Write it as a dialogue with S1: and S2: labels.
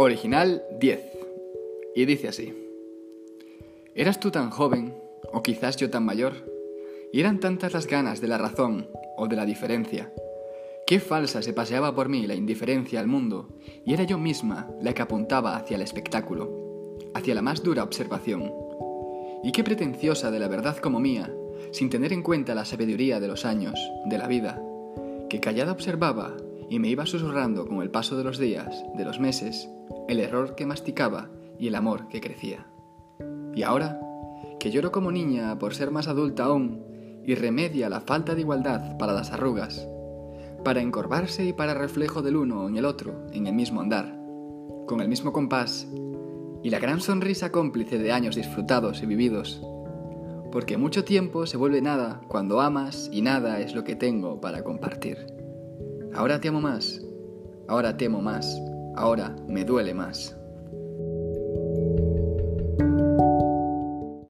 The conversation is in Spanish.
S1: Original 10. Y dice así. Eras tú tan joven, o quizás yo tan mayor, y eran tantas las ganas de la razón o de la diferencia. Qué falsa se paseaba por mí la indiferencia al mundo, y era yo misma la que apuntaba hacia el espectáculo, hacia la más dura observación. Y qué pretenciosa de la verdad como mía, sin tener en cuenta la sabiduría de los años, de la vida, que callada observaba y me iba susurrando con el paso de los días, de los meses, el error que masticaba y el amor que crecía. Y ahora, que lloro como niña por ser más adulta aún, y remedia la falta de igualdad para las arrugas, para encorvarse y para reflejo del uno en el otro, en el mismo andar, con el mismo compás, y la gran sonrisa cómplice de años disfrutados y vividos, porque mucho tiempo se vuelve nada cuando amas y nada es lo que tengo para compartir. Ahora te amo más, ahora temo más, ahora me duele más.